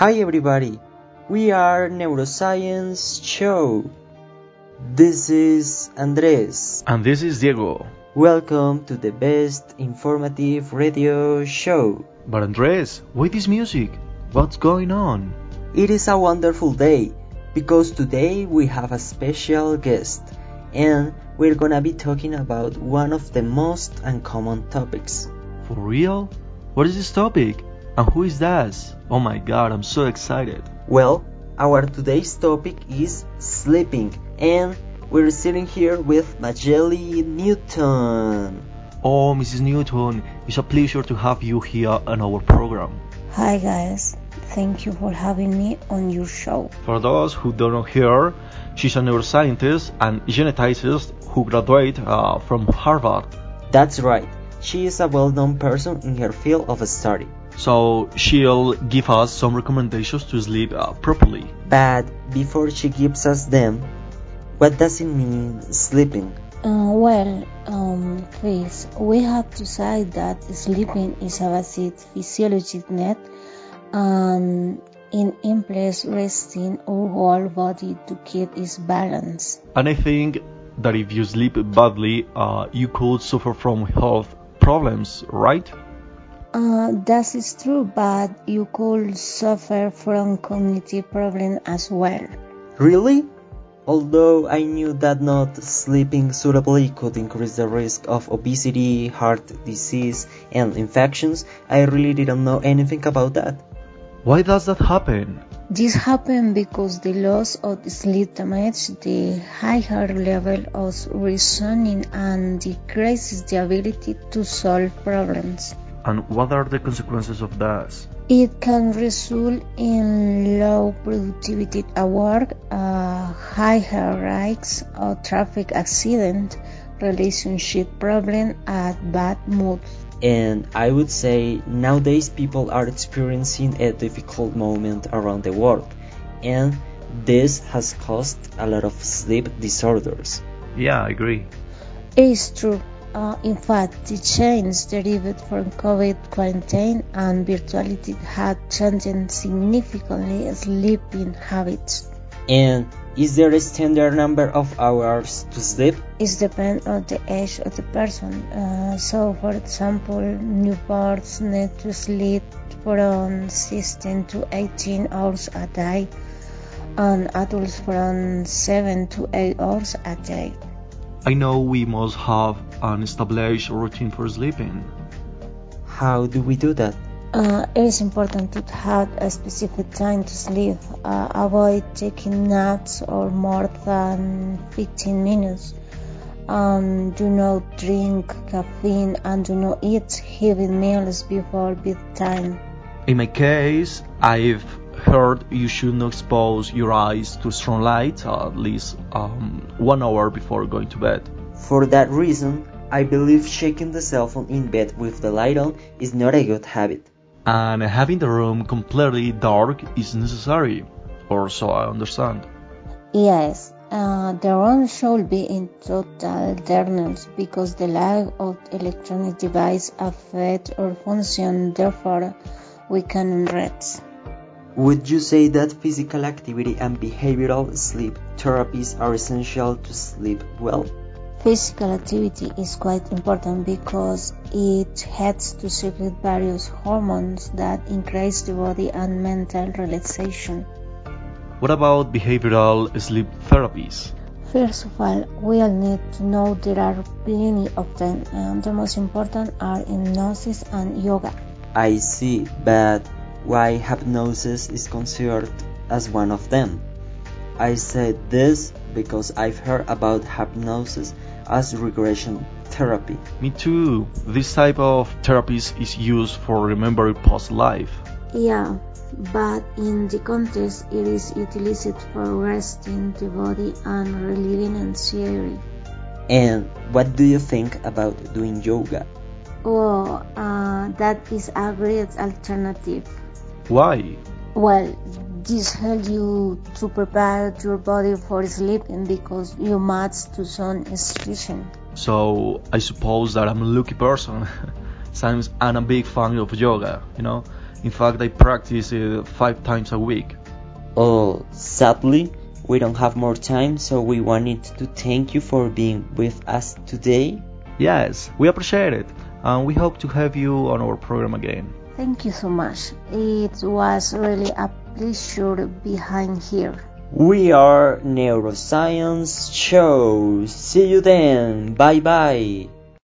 Hi everybody, we are Neuroscience Show. This is Andres. And this is Diego. Welcome to the best informative radio show. But Andres, why this music? What's going on? It is a wonderful day because today we have a special guest and we're gonna be talking about one of the most uncommon topics. For real? What is this topic? And who is that? Oh my god, I'm so excited. Well, our today's topic is sleeping and we're sitting here with Majeli Newton. Oh, Mrs. Newton, it's a pleasure to have you here on our program. Hi guys, thank you for having me on your show. For those who don't know her, she's a neuroscientist and geneticist who graduated uh, from Harvard. That's right, she is a well known person in her field of study. So she'll give us some recommendations to sleep uh, properly. But before she gives us them, what does it mean sleeping? Uh, well, um, Chris, we have to say that sleeping is a basic physiological need and it implies resting our whole body to keep its balance. And I think that if you sleep badly, uh, you could suffer from health problems, right? Uh, that is true, but you could suffer from cognitive problems as well. Really? Although I knew that not sleeping suitably could increase the risk of obesity, heart disease, and infections, I really didn't know anything about that. Why does that happen? This happens because the loss of sleep damages the higher level of reasoning and decreases the ability to solve problems. And what are the consequences of that? It can result in low productivity at work, uh, higher risks of traffic accident, relationship problem, and bad mood. And I would say nowadays people are experiencing a difficult moment around the world, and this has caused a lot of sleep disorders. Yeah, I agree. It is true. Uh, in fact, the change derived from COVID quarantine and virtuality had changed significantly sleeping habits. And is there a standard number of hours to sleep? It depends on the age of the person. Uh, so, for example, newborns need to sleep from 16 to 18 hours a day, and adults from 7 to 8 hours a day. I know we must have an established routine for sleeping. How do we do that? Uh, it is important to have a specific time to sleep. Uh, avoid taking naps or more than 15 minutes. Um, do not drink caffeine and do not eat heavy meals before bedtime. In my case, I've heard you should not expose your eyes to strong light at least um, one hour before going to bed. For that reason, I believe shaking the cell phone in bed with the light on is not a good habit. And having the room completely dark is necessary, or so I understand. Yes, uh, the room should be in total darkness because the light of electronic device affect our function, therefore we can rest. Would you say that physical activity and behavioral sleep therapies are essential to sleep well? Physical activity is quite important because it helps to secrete various hormones that increase the body and mental relaxation. What about behavioral sleep therapies? First of all, we all need to know there are plenty of them, and the most important are hypnosis and yoga. I see, but why hypnosis is considered as one of them? I said this because I've heard about hypnosis as regression therapy. Me too. This type of therapy is used for remembering past life. Yeah, but in the context it is utilized for resting the body and relieving anxiety. And what do you think about doing yoga? Oh, uh, that is a great alternative. Why? Well, this helps you to prepare your body for sleeping because you must to some exertion. So I suppose that I'm a lucky person since I'm a big fan of yoga, you know. In fact, I practice it five times a week. Oh, sadly, we don't have more time, so we wanted to thank you for being with us today. Yes, we appreciate it, and we hope to have you on our program again. Thank you so much. It was really a being here. We are Neuroscience Show. See you then. Bye bye.